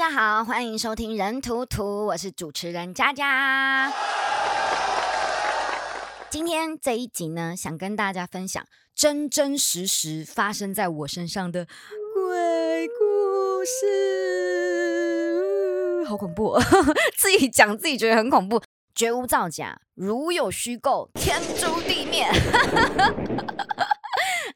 大家好，欢迎收听人图图，我是主持人佳佳。今天这一集呢，想跟大家分享真真实实发生在我身上的鬼故事，好恐怖、哦！自己讲自己觉得很恐怖，绝无造假，如有虚构，天诛地灭。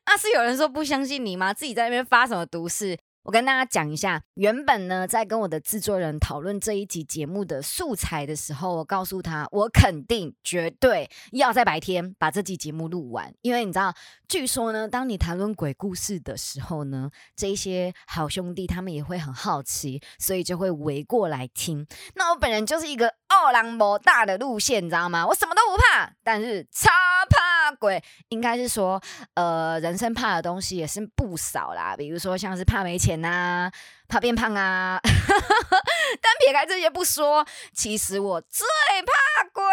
啊，是有人说不相信你吗？自己在那边发什么毒誓？我跟大家讲一下，原本呢，在跟我的制作人讨论这一集节目的素材的时候，我告诉他，我肯定绝对要在白天把这集节目录完，因为你知道，据说呢，当你谈论鬼故事的时候呢，这些好兄弟他们也会很好奇，所以就会围过来听。那我本人就是一个二郎魔大的路线，你知道吗？我什么都不怕，但是超怕鬼，应该是说，呃，人生怕的东西也是不少啦，比如说像是怕没钱。呐，怕变胖啊！但撇开这些不说，其实我最怕鬼，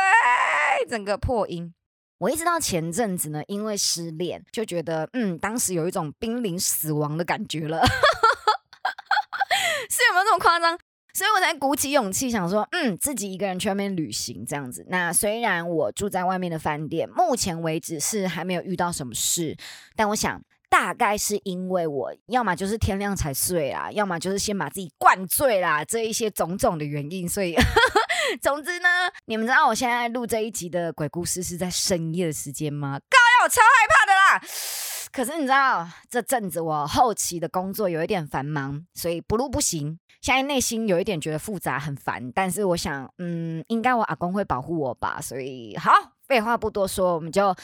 整个破音。我一直到前阵子呢，因为失恋，就觉得嗯，当时有一种濒临死亡的感觉了，是有没有这么夸张？所以我才鼓起勇气想说，嗯，自己一个人去外面旅行这样子。那虽然我住在外面的饭店，目前为止是还没有遇到什么事，但我想。大概是因为我要么就是天亮才睡啦，要么就是先把自己灌醉啦，这一些种种的原因，所以 总之呢，你们知道我现在录这一集的鬼故事是在深夜的时间吗？高要我超害怕的啦！可是你知道这阵子我后期的工作有一点繁忙，所以不录不行。现在内心有一点觉得复杂很烦，但是我想，嗯，应该我阿公会保护我吧，所以好，废话不多说，我们就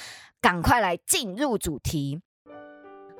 赶快来进入主题。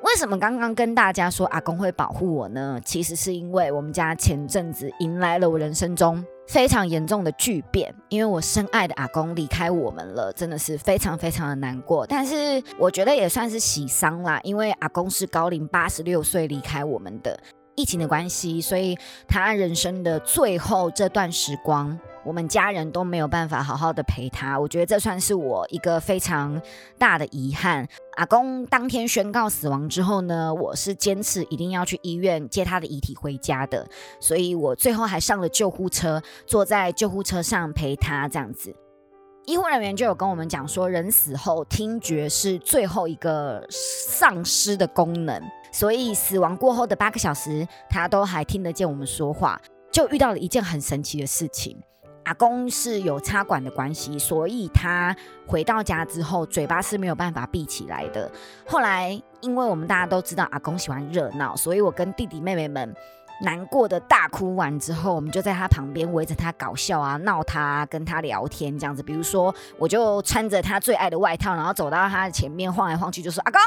为什么刚刚跟大家说阿公会保护我呢？其实是因为我们家前阵子迎来了我人生中非常严重的巨变，因为我深爱的阿公离开我们了，真的是非常非常的难过。但是我觉得也算是喜丧啦，因为阿公是高龄八十六岁离开我们的，疫情的关系，所以他人生的最后这段时光。我们家人都没有办法好好的陪他，我觉得这算是我一个非常大的遗憾。阿公当天宣告死亡之后呢，我是坚持一定要去医院接他的遗体回家的，所以我最后还上了救护车，坐在救护车上陪他这样子。医护人员就有跟我们讲说，人死后听觉是最后一个丧失的功能，所以死亡过后的八个小时，他都还听得见我们说话。就遇到了一件很神奇的事情。阿公是有插管的关系，所以他回到家之后，嘴巴是没有办法闭起来的。后来，因为我们大家都知道阿公喜欢热闹，所以我跟弟弟妹妹们难过的大哭完之后，我们就在他旁边围着他搞笑啊、闹他、跟他聊天这样子。比如说，我就穿着他最爱的外套，然后走到他的前面晃来晃去，就说：“阿公，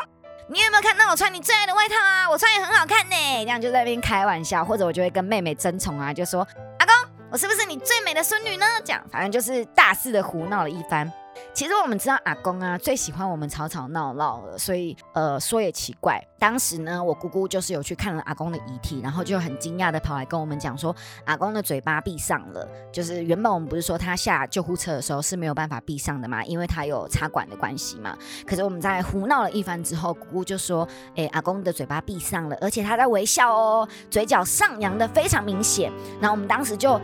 你有没有看到我穿你最爱的外套啊？我穿也很好看呢。”这样就在那边开玩笑，或者我就会跟妹妹争宠啊，就说：“阿公。”我是不是你最美的孙女呢？这样反正就是大肆的胡闹了一番。其实我们知道阿公啊最喜欢我们吵吵闹闹了，所以呃说也奇怪。当时呢，我姑姑就是有去看了阿公的遗体，然后就很惊讶的跑来跟我们讲说，阿公的嘴巴闭上了。就是原本我们不是说他下救护车的时候是没有办法闭上的嘛，因为他有插管的关系嘛。可是我们在胡闹了一番之后，姑姑就说，哎，阿公的嘴巴闭上了，而且他在微笑哦，嘴角上扬的非常明显。然后我们当时就。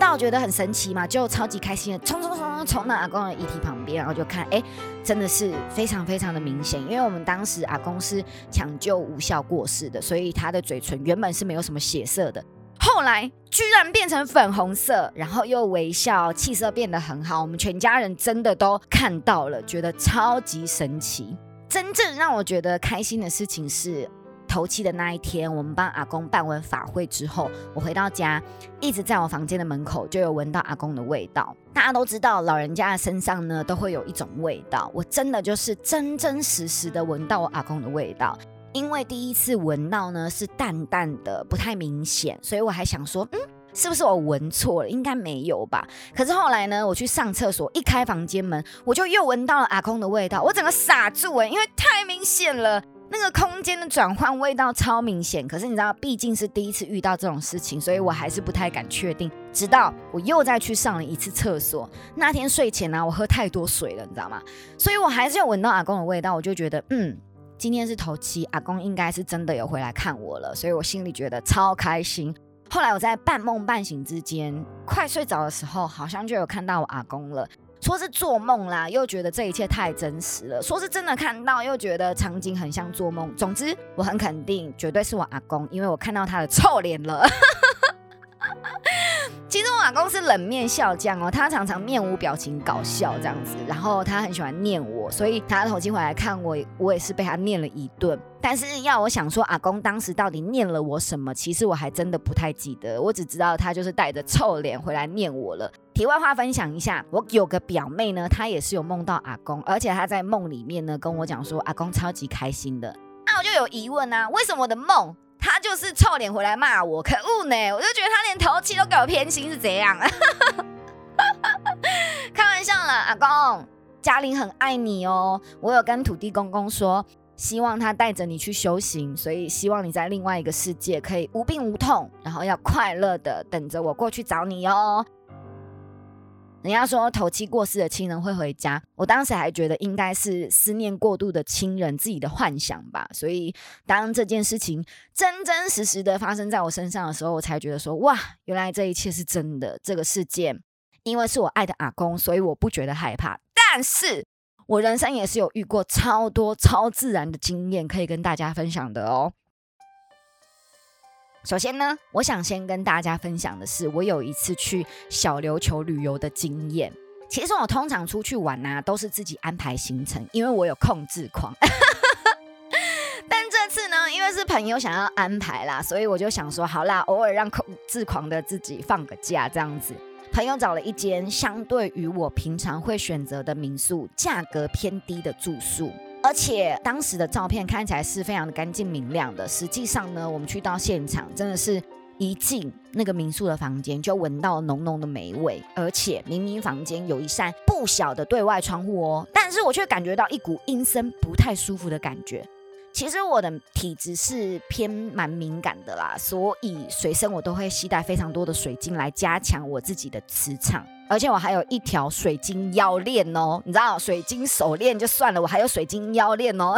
到觉得很神奇嘛，就超级开心的冲冲冲冲冲到阿公的遗体旁边，然后就看，哎，真的是非常非常的明显，因为我们当时阿公是抢救无效过世的，所以他的嘴唇原本是没有什么血色的，后来居然变成粉红色，然后又微笑，气色变得很好，我们全家人真的都看到了，觉得超级神奇。真正让我觉得开心的事情是。头七的那一天，我们帮阿公办完法会之后，我回到家，一直在我房间的门口就有闻到阿公的味道。大家都知道，老人家的身上呢都会有一种味道，我真的就是真真实实的闻到我阿公的味道。因为第一次闻到呢是淡淡的，不太明显，所以我还想说，嗯，是不是我闻错了？应该没有吧。可是后来呢，我去上厕所，一开房间门，我就又闻到了阿公的味道，我整个傻住哎，因为太明显了。那个空间的转换味道超明显，可是你知道，毕竟是第一次遇到这种事情，所以我还是不太敢确定。直到我又再去上了一次厕所，那天睡前呢，我喝太多水了，你知道吗？所以我还是有闻到阿公的味道，我就觉得，嗯，今天是头七，阿公应该是真的有回来看我了，所以我心里觉得超开心。后来我在半梦半醒之间，快睡着的时候，好像就有看到我阿公了。说是做梦啦，又觉得这一切太真实了；说是真的看到，又觉得场景很像做梦。总之，我很肯定，绝对是我阿公，因为我看到他的臭脸了。其实我阿公是冷面笑匠哦，他常常面无表情搞笑这样子，然后他很喜欢念我，所以他头七回来看我，我也是被他念了一顿。但是要我想说阿公当时到底念了我什么，其实我还真的不太记得，我只知道他就是带着臭脸回来念我了。题外话分享一下，我有个表妹呢，她也是有梦到阿公，而且她在梦里面呢跟我讲说阿公超级开心的，那我就有疑问啊，为什么我的梦？他就是臭脸回来骂我，可恶呢！我就觉得他连头七都给我偏心，是怎样？开玩笑了，阿公，嘉玲很爱你哦。我有跟土地公公说，希望他带着你去修行，所以希望你在另外一个世界可以无病无痛，然后要快乐的等着我过去找你哦。人家说头七过世的亲人会回家，我当时还觉得应该是思念过度的亲人自己的幻想吧。所以当这件事情真真实实的发生在我身上的时候，我才觉得说哇，原来这一切是真的。这个事件因为是我爱的阿公，所以我不觉得害怕。但是我人生也是有遇过超多超自然的经验可以跟大家分享的哦。首先呢，我想先跟大家分享的是，我有一次去小琉球旅游的经验。其实我通常出去玩啊，都是自己安排行程，因为我有控制狂。但这次呢，因为是朋友想要安排啦，所以我就想说，好啦，偶尔让控制狂的自己放个假，这样子。朋友找了一间相对于我平常会选择的民宿，价格偏低的住宿。而且当时的照片看起来是非常的干净明亮的。实际上呢，我们去到现场，真的是一进那个民宿的房间，就闻到浓浓的霉味。而且明明房间有一扇不小的对外窗户哦，但是我却感觉到一股阴森、不太舒服的感觉。其实我的体质是偏蛮敏感的啦，所以随身我都会携带非常多的水晶来加强我自己的磁场。而且我还有一条水晶腰链哦，你知道水晶手链就算了，我还有水晶腰链哦，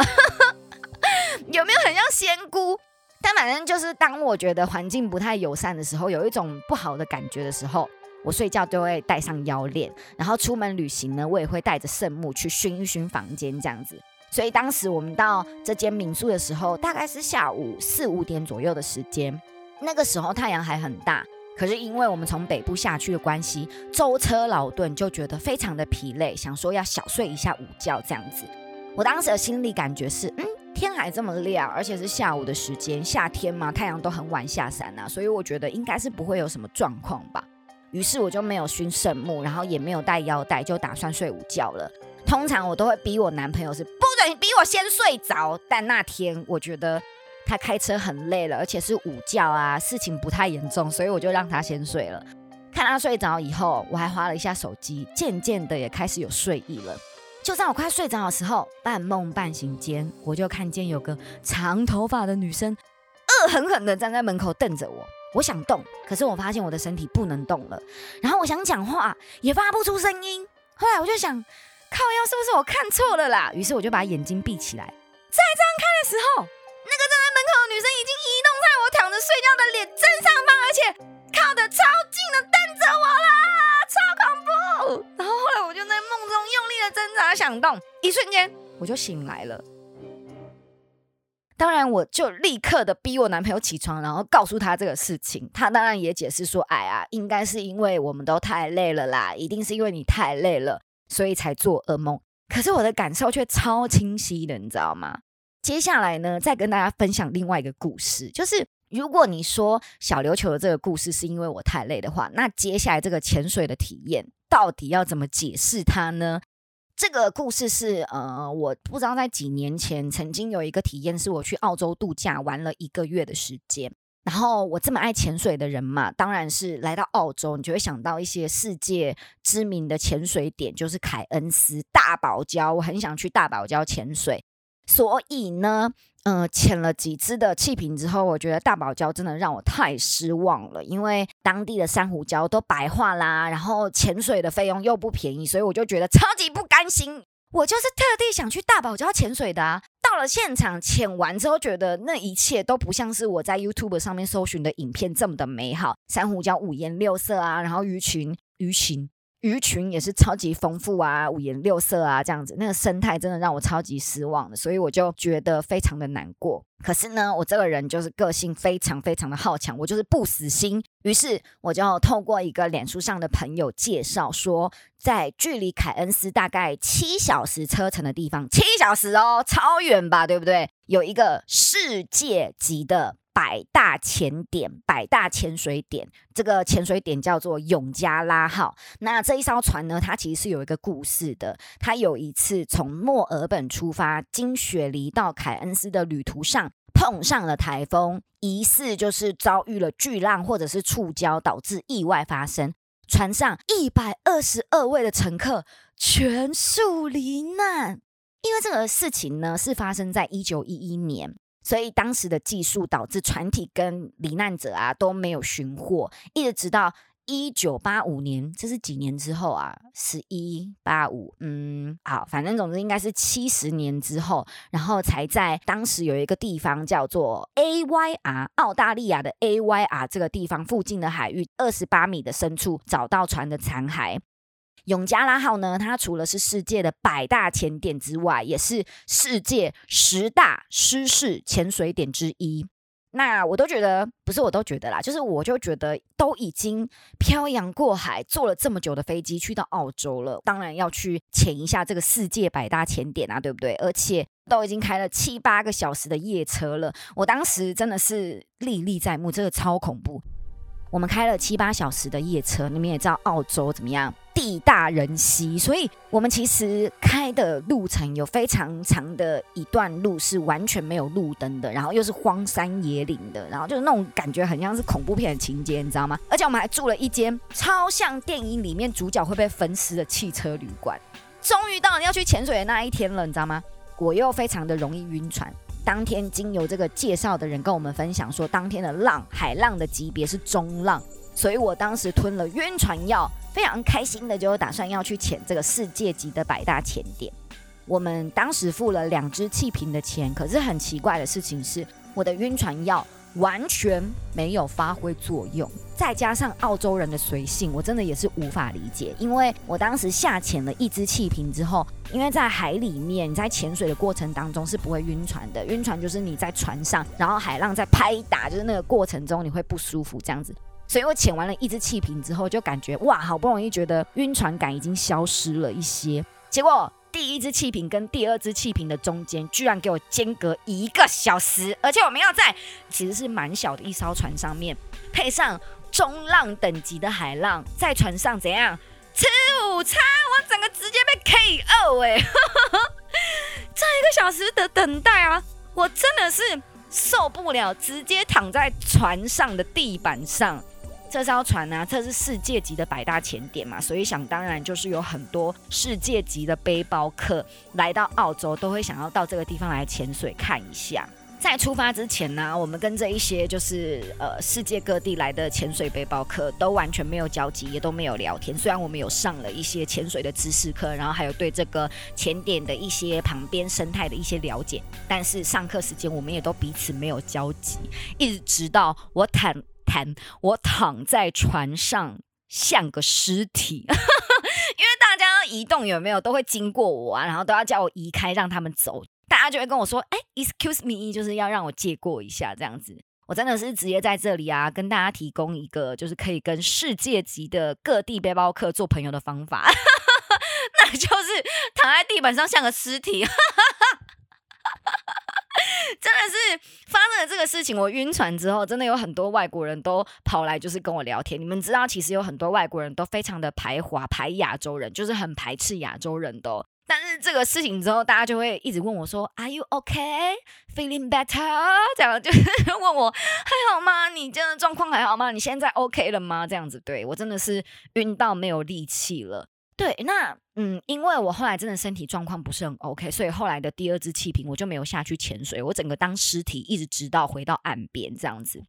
有没有很像仙姑？但反正就是当我觉得环境不太友善的时候，有一种不好的感觉的时候，我睡觉都会戴上腰链，然后出门旅行呢，我也会带着圣木去熏一熏房间这样子。所以当时我们到这间民宿的时候，大概是下午四五点左右的时间，那个时候太阳还很大。可是因为我们从北部下去的关系，舟车劳顿，就觉得非常的疲累，想说要小睡一下午觉这样子。我当时的心理感觉是，嗯，天还这么亮，而且是下午的时间，夏天嘛，太阳都很晚下山呐，所以我觉得应该是不会有什么状况吧。于是我就没有熏圣木，然后也没有带腰带，就打算睡午觉了。通常我都会逼我男朋友是不准逼我先睡着，但那天我觉得。他开车很累了，而且是午觉啊，事情不太严重，所以我就让他先睡了。看他睡着以后，我还划了一下手机，渐渐的也开始有睡意了。就在我快睡着的时候，半梦半醒间，我就看见有个长头发的女生，恶狠狠的站在门口瞪着我。我想动，可是我发现我的身体不能动了。然后我想讲话，也发不出声音。后来我就想，靠腰是不是我看错了啦？于是我就把眼睛闭起来，再张开的时候。那个站在门口的女生已经移动在我躺着睡觉的脸正上方，而且靠得超近的瞪着我啦，超恐怖！然后后来我就在梦中用力的挣扎想动，一瞬间我就醒来了。当然，我就立刻的逼我男朋友起床，然后告诉他这个事情。他当然也解释说：“哎呀，应该是因为我们都太累了啦，一定是因为你太累了，所以才做噩梦。”可是我的感受却超清晰的，你知道吗？接下来呢，再跟大家分享另外一个故事，就是如果你说小琉球的这个故事是因为我太累的话，那接下来这个潜水的体验到底要怎么解释它呢？这个故事是呃，我不知道在几年前曾经有一个体验，是我去澳洲度假玩了一个月的时间，然后我这么爱潜水的人嘛，当然是来到澳洲，你就会想到一些世界知名的潜水点，就是凯恩斯、大堡礁，我很想去大堡礁潜水。所以呢，嗯，潜了几只的气瓶之后，我觉得大堡礁真的让我太失望了，因为当地的珊瑚礁都白化啦，然后潜水的费用又不便宜，所以我就觉得超级不甘心。我就是特地想去大堡礁潜水的啊，到了现场潜完之后，觉得那一切都不像是我在 YouTube 上面搜寻的影片这么的美好，珊瑚礁五颜六色啊，然后鱼群鱼群。鱼群也是超级丰富啊，五颜六色啊，这样子，那个生态真的让我超级失望的，所以我就觉得非常的难过。可是呢，我这个人就是个性非常非常的好强，我就是不死心。于是我就透过一个脸书上的朋友介绍，说在距离凯恩斯大概七小时车程的地方，七小时哦，超远吧，对不对？有一个世界级的。百大潜点，百大潜水点，这个潜水点叫做永加拉号。那这一艘船呢，它其实是有一个故事的。它有一次从墨尔本出发，经雪梨到凯恩斯的旅途上碰上了台风，疑似就是遭遇了巨浪或者是触礁，导致意外发生。船上一百二十二位的乘客全数罹难。因为这个事情呢，是发生在一九一一年。所以当时的技术导致船体跟罹难者啊都没有寻获，一直直到一九八五年，这是几年之后啊？十一八五，嗯，好，反正总之应该是七十年之后，然后才在当时有一个地方叫做 A Y R，澳大利亚的 A Y R 这个地方附近的海域二十八米的深处找到船的残骸。永加拉号呢，它除了是世界的百大潜点之外，也是世界十大失事潜水点之一。那我都觉得，不是我都觉得啦，就是我就觉得都已经漂洋过海，坐了这么久的飞机去到澳洲了，当然要去潜一下这个世界百大潜点啊，对不对？而且都已经开了七八个小时的夜车了，我当时真的是历历在目，真的超恐怖。我们开了七八小时的夜车，你们也知道澳洲怎么样，地大人稀，所以我们其实开的路程有非常长的一段路是完全没有路灯的，然后又是荒山野岭的，然后就是那种感觉很像是恐怖片的情节，你知道吗？而且我们还住了一间超像电影里面主角会被分尸的汽车旅馆。终于到了要去潜水的那一天了，你知道吗？我又非常的容易晕船。当天经由这个介绍的人跟我们分享说，当天的浪海浪的级别是中浪，所以我当时吞了晕船药，非常开心的就打算要去潜这个世界级的百大潜点。我们当时付了两只气瓶的钱，可是很奇怪的事情是，我的晕船药。完全没有发挥作用，再加上澳洲人的随性，我真的也是无法理解。因为我当时下潜了一支气瓶之后，因为在海里面，你在潜水的过程当中是不会晕船的。晕船就是你在船上，然后海浪在拍打，就是那个过程中你会不舒服这样子。所以我潜完了一支气瓶之后，就感觉哇，好不容易觉得晕船感已经消失了一些，结果。第一支气瓶跟第二支气瓶的中间，居然给我间隔一个小时，而且我们要在其实是蛮小的一艘船上面，配上中浪等级的海浪，在船上怎样吃午餐？我整个直接被 KO 哎！这一个小时的等待啊，我真的是受不了，直接躺在船上的地板上。这艘船呢，这是世界级的百大潜点嘛，所以想当然就是有很多世界级的背包客来到澳洲，都会想要到这个地方来潜水看一下。在出发之前呢，我们跟这一些就是呃世界各地来的潜水背包客都完全没有交集，也都没有聊天。虽然我们有上了一些潜水的知识课，然后还有对这个潜点的一些旁边生态的一些了解，但是上课时间我们也都彼此没有交集，一直直到我坦。我躺在船上像个尸体，因为大家移动有没有都会经过我啊，然后都要叫我移开让他们走，大家就会跟我说：“哎，excuse me，就是要让我借过一下这样子。”我真的是直接在这里啊，跟大家提供一个就是可以跟世界级的各地背包客做朋友的方法，那就是躺在地板上像个尸体。真的是发生了这个事情，我晕船之后，真的有很多外国人都跑来就是跟我聊天。你们知道，其实有很多外国人都非常的排华，排亚洲人，就是很排斥亚洲人的。但是这个事情之后，大家就会一直问我说：“Are you okay? Feeling better？” 这样就是 问我还好吗？你这样的状况还好吗？你现在 OK 了吗？这样子，对我真的是晕到没有力气了。对，那嗯，因为我后来真的身体状况不是很 OK，所以后来的第二支气瓶我就没有下去潜水，我整个当尸体，一直直到回到岸边这样子。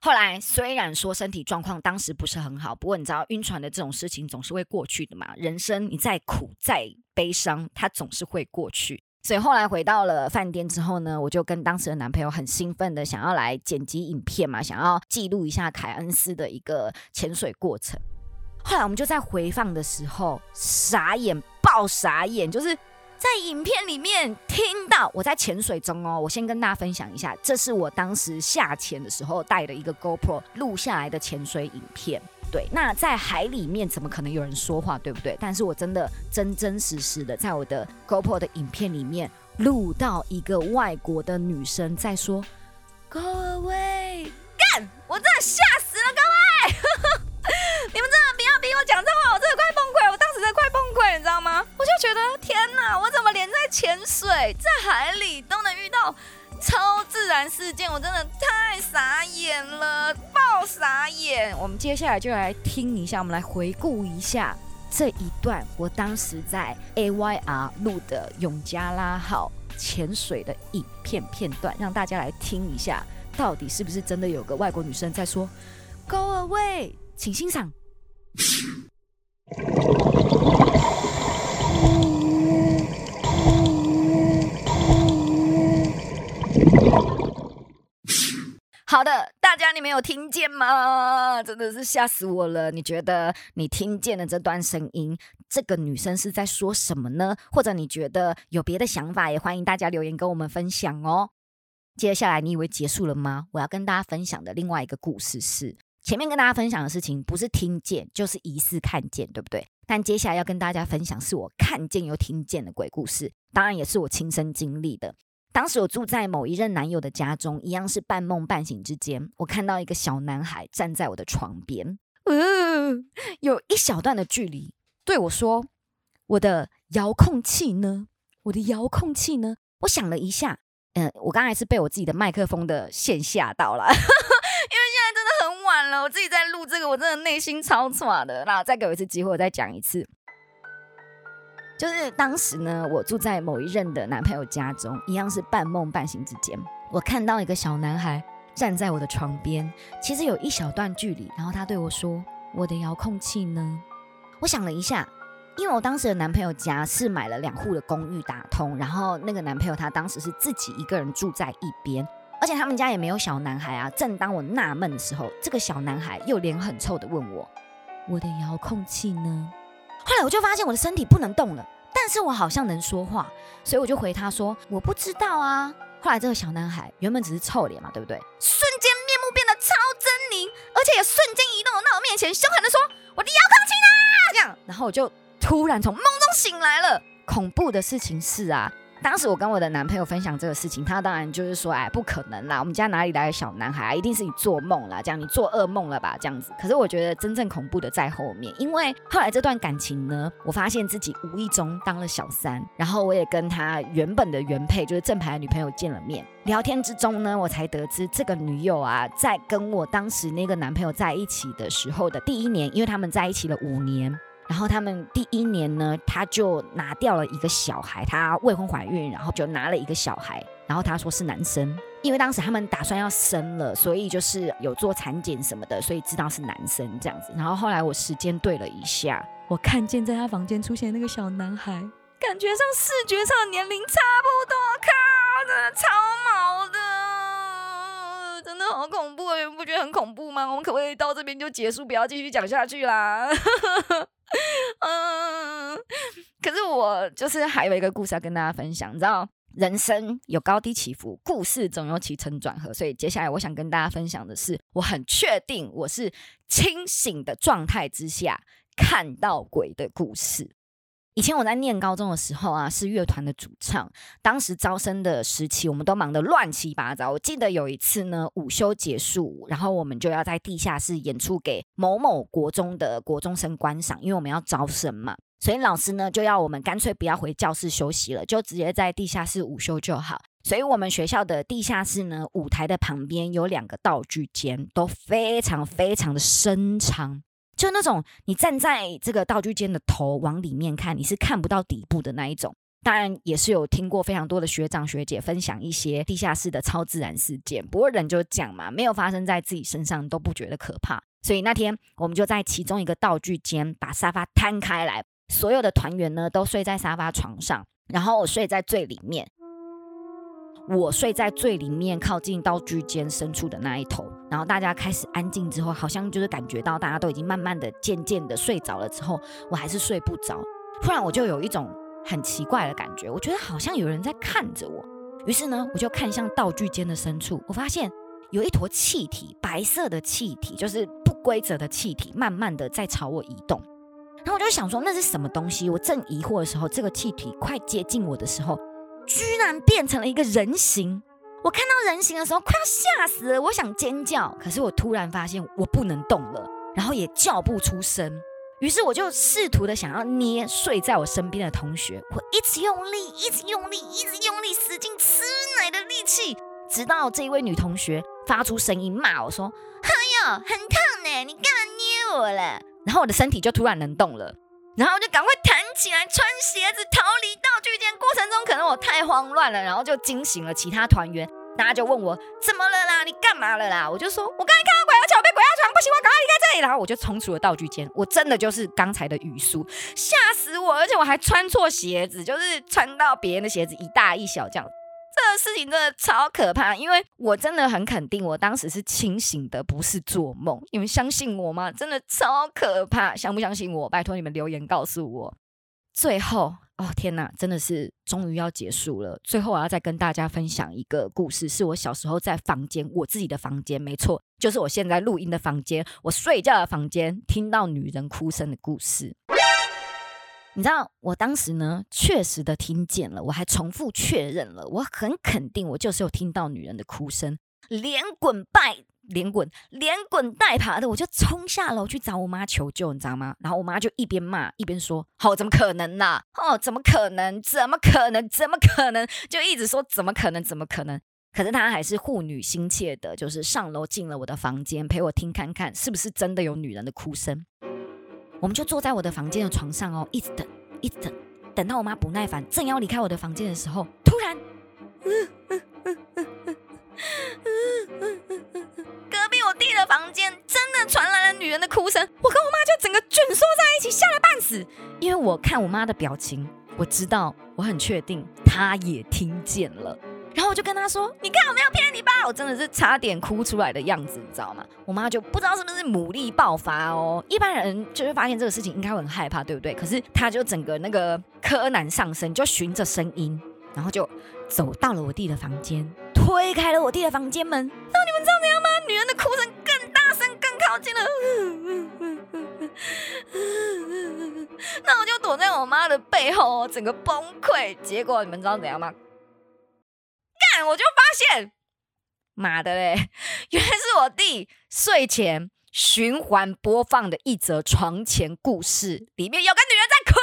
后来虽然说身体状况当时不是很好，不过你知道晕船的这种事情总是会过去的嘛，人生你再苦再悲伤，它总是会过去。所以后来回到了饭店之后呢，我就跟当时的男朋友很兴奋的想要来剪辑影片嘛，想要记录一下凯恩斯的一个潜水过程。后来我们就在回放的时候傻眼爆傻眼，就是在影片里面听到我在潜水中哦。我先跟大家分享一下，这是我当时下潜的时候带的一个 GoPro 录下来的潜水影片。对，那在海里面怎么可能有人说话，对不对？但是我真的真真实实的在我的 GoPro 的影片里面录到一个外国的女生在说 “Go away”，干！我真的吓连在潜水在海里都能遇到？超自然事件，我真的太傻眼了，爆傻眼！我们接下来就来听一下，我们来回顾一下这一段我当时在 AYR 录的永嘉拉号潜水的影片片段，让大家来听一下，到底是不是真的有个外国女生在说 “Go away”，请欣赏。好的，大家你没有听见吗？真的是吓死我了！你觉得你听见了这段声音，这个女生是在说什么呢？或者你觉得有别的想法，也欢迎大家留言跟我们分享哦。接下来你以为结束了吗？我要跟大家分享的另外一个故事是，前面跟大家分享的事情不是听见，就是疑似看见，对不对？但接下来要跟大家分享是我看见又听见的鬼故事，当然也是我亲身经历的。当时我住在某一任男友的家中，一样是半梦半醒之间，我看到一个小男孩站在我的床边，嗯，有一小段的距离，对我说：“我的遥控器呢？我的遥控器呢？”我想了一下，嗯，我刚才是被我自己的麦克风的线吓到了，因为现在真的很晚了，我自己在录这个，我真的内心超差的。那再给我一次机会，我再讲一次。就是当时呢，我住在某一任的男朋友家中，一样是半梦半醒之间，我看到一个小男孩站在我的床边，其实有一小段距离，然后他对我说：“我的遥控器呢？”我想了一下，因为我当时的男朋友家是买了两户的公寓打通，然后那个男朋友他当时是自己一个人住在一边，而且他们家也没有小男孩啊。正当我纳闷的时候，这个小男孩又脸很臭的问我：“我的遥控器呢？”后来我就发现我的身体不能动了，但是我好像能说话，所以我就回他说我不知道啊。后来这个小男孩原本只是臭脸嘛，对不对？瞬间面目变得超狰狞，而且也瞬间移动到我面前，凶狠的说：“我的遥控器呢？”这样，然后我就突然从梦中醒来了。恐怖的事情是啊。当时我跟我的男朋友分享这个事情，他当然就是说，哎，不可能啦，我们家哪里来的小男孩啊？一定是你做梦啦，这样你做噩梦了吧？这样子。可是我觉得真正恐怖的在后面，因为后来这段感情呢，我发现自己无意中当了小三，然后我也跟他原本的原配，就是正牌的女朋友见了面，聊天之中呢，我才得知这个女友啊，在跟我当时那个男朋友在一起的时候的第一年，因为他们在一起了五年。然后他们第一年呢，他就拿掉了一个小孩，她未婚怀孕，然后就拿了一个小孩，然后他说是男生，因为当时他们打算要生了，所以就是有做产检什么的，所以知道是男生这样子。然后后来我时间对了一下，我看见在他房间出现那个小男孩，感觉上视觉上年龄差不多，靠，真的超毛的，真的好恐怖，你们不觉得很恐怖吗？我们可不可以到这边就结束，不要继续讲下去啦？嗯，可是我就是还有一个故事要跟大家分享。你知道，人生有高低起伏，故事总有起承转合。所以接下来我想跟大家分享的是，我很确定我是清醒的状态之下看到鬼的故事。以前我在念高中的时候啊，是乐团的主唱。当时招生的时期，我们都忙得乱七八糟。我记得有一次呢，午休结束，然后我们就要在地下室演出给某某国中的国中生观赏，因为我们要招生嘛。所以老师呢就要我们干脆不要回教室休息了，就直接在地下室午休就好。所以我们学校的地下室呢，舞台的旁边有两个道具间，都非常非常的深长。就那种你站在这个道具间的头往里面看，你是看不到底部的那一种。当然也是有听过非常多的学长学姐分享一些地下室的超自然事件。不过人就讲嘛，没有发生在自己身上都不觉得可怕。所以那天我们就在其中一个道具间把沙发摊开来，所有的团员呢都睡在沙发床上。然后我睡在最里面。我睡在最里面，靠近道具间深处的那一头。然后大家开始安静之后，好像就是感觉到大家都已经慢慢的、渐渐的睡着了之后，我还是睡不着。突然我就有一种很奇怪的感觉，我觉得好像有人在看着我。于是呢，我就看向道具间的深处，我发现有一坨气体，白色的气体，就是不规则的气体，慢慢的在朝我移动。然后我就想说那是什么东西？我正疑惑的时候，这个气体快接近我的时候。居然变成了一个人形！我看到人形的时候，快要吓死了。我想尖叫，可是我突然发现我不能动了，然后也叫不出声。于是我就试图的想要捏睡在我身边的同学，我一直用力，一直用力，一直用力，使劲吃奶的力气，直到这一位女同学发出声音骂我说：“哎呦，很烫呢，你干嘛捏我了？”然后我的身体就突然能动了。然后我就赶快弹起来，穿鞋子逃离。太慌乱了，然后就惊醒了其他团员。大家就问我怎么了啦？你干嘛了啦？我就说我刚才看到鬼压桥被鬼压床，不行，我赶快离开这里。然后我就冲出了道具间。我真的就是刚才的语速吓死我，而且我还穿错鞋子，就是穿到别人的鞋子一大一小这样。这个事情真的超可怕，因为我真的很肯定，我当时是清醒的，不是做梦。你们相信我吗？真的超可怕，相不相信我？拜托你们留言告诉我。最后，哦天哪，真的是终于要结束了。最后，我要再跟大家分享一个故事，是我小时候在房间，我自己的房间，没错，就是我现在录音的房间，我睡觉的房间，听到女人哭声的故事。你知道我当时呢，确实的听见了，我还重复确认了，我很肯定，我就是有听到女人的哭声，连滚带连滚连滚带爬的，我就冲下楼去找我妈求救，你知道吗？然后我妈就一边骂一边说：“哦，怎么可能呢？哦，怎么可能？怎么可能？怎么可能？”就一直说怎么可能？怎么可能？可是她还是护女心切的，就是上楼进了我的房间，陪我听看看是不是真的有女人的哭声。我们就坐在我的房间的床上哦，一直等，一直等，等到我妈不耐烦，正要离开我的房间的时候，突然，嗯嗯 隔壁我弟的房间真的传来了女人的哭声，我跟我妈就整个卷缩在一起，吓得半死。因为我看我妈的表情，我知道，我很确定，她也听见了。然后我就跟她说：“你看我没有骗你吧？我真的是差点哭出来的样子，你知道吗？”我妈就不知道是不是母力爆发哦。一般人就会发现这个事情应该会很害怕，对不对？可是她就整个那个柯南上身，就循着声音，然后就走到了我弟的房间，推开了我弟的房间门。那你们知道怎样吗？女人的哭声更大声，更靠近了。那我就躲在我妈的背后，整个崩溃。结果你们知道怎样吗？我就发现，妈的嘞，原来是我弟睡前循环播放的一则床前故事，里面有个女人在哭。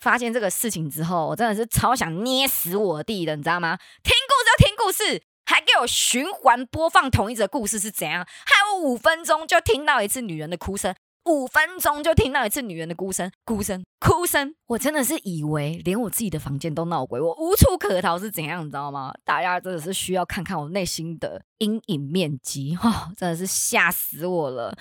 发现这个事情之后，我真的是超想捏死我弟的，你知道吗？听故事就听故事，还给我循环播放同一则故事是怎样？害我五分钟就听到一次女人的哭声。五分钟就听到一次女人的哭声，哭声，哭声，我真的是以为连我自己的房间都闹鬼，我无处可逃是怎样，你知道吗？大家真的是需要看看我内心的阴影面积，哈，真的是吓死我了。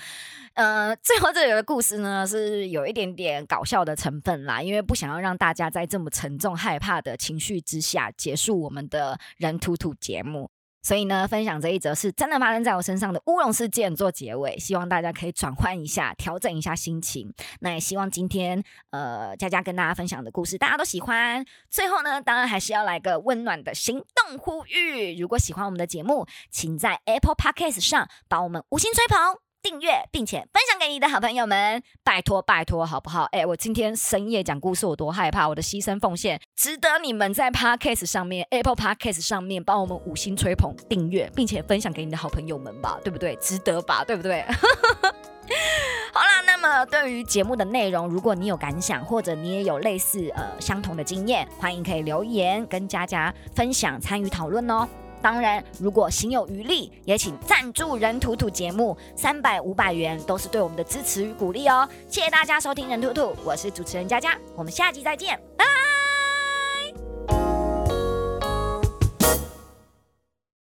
呃，最后这里的故事呢，是有一点点搞笑的成分啦，因为不想要让大家在这么沉重害怕的情绪之下结束我们的人图图节目。所以呢，分享这一则是真的发生在我身上的乌龙事件做结尾，希望大家可以转换一下，调整一下心情。那也希望今天呃佳佳跟大家分享的故事大家都喜欢。最后呢，当然还是要来个温暖的行动呼吁：如果喜欢我们的节目，请在 Apple Podcast 上把我们五星吹捧。订阅并且分享给你的好朋友们，拜托拜托，好不好？哎，我今天深夜讲故事，我多害怕，我的牺牲奉献值得你们在 Podcast 上面，Apple Podcast 上面帮我们五星吹捧、订阅，并且分享给你的好朋友们吧，对不对？值得吧，对不对？好啦，那么对于节目的内容，如果你有感想，或者你也有类似呃相同的经验，欢迎可以留言跟佳佳分享、参与讨论哦。当然，如果心有余力，也请赞助人图图节目，三百五百元都是对我们的支持与鼓励哦。谢谢大家收听人图图，我是主持人佳佳，我们下集再见，拜拜。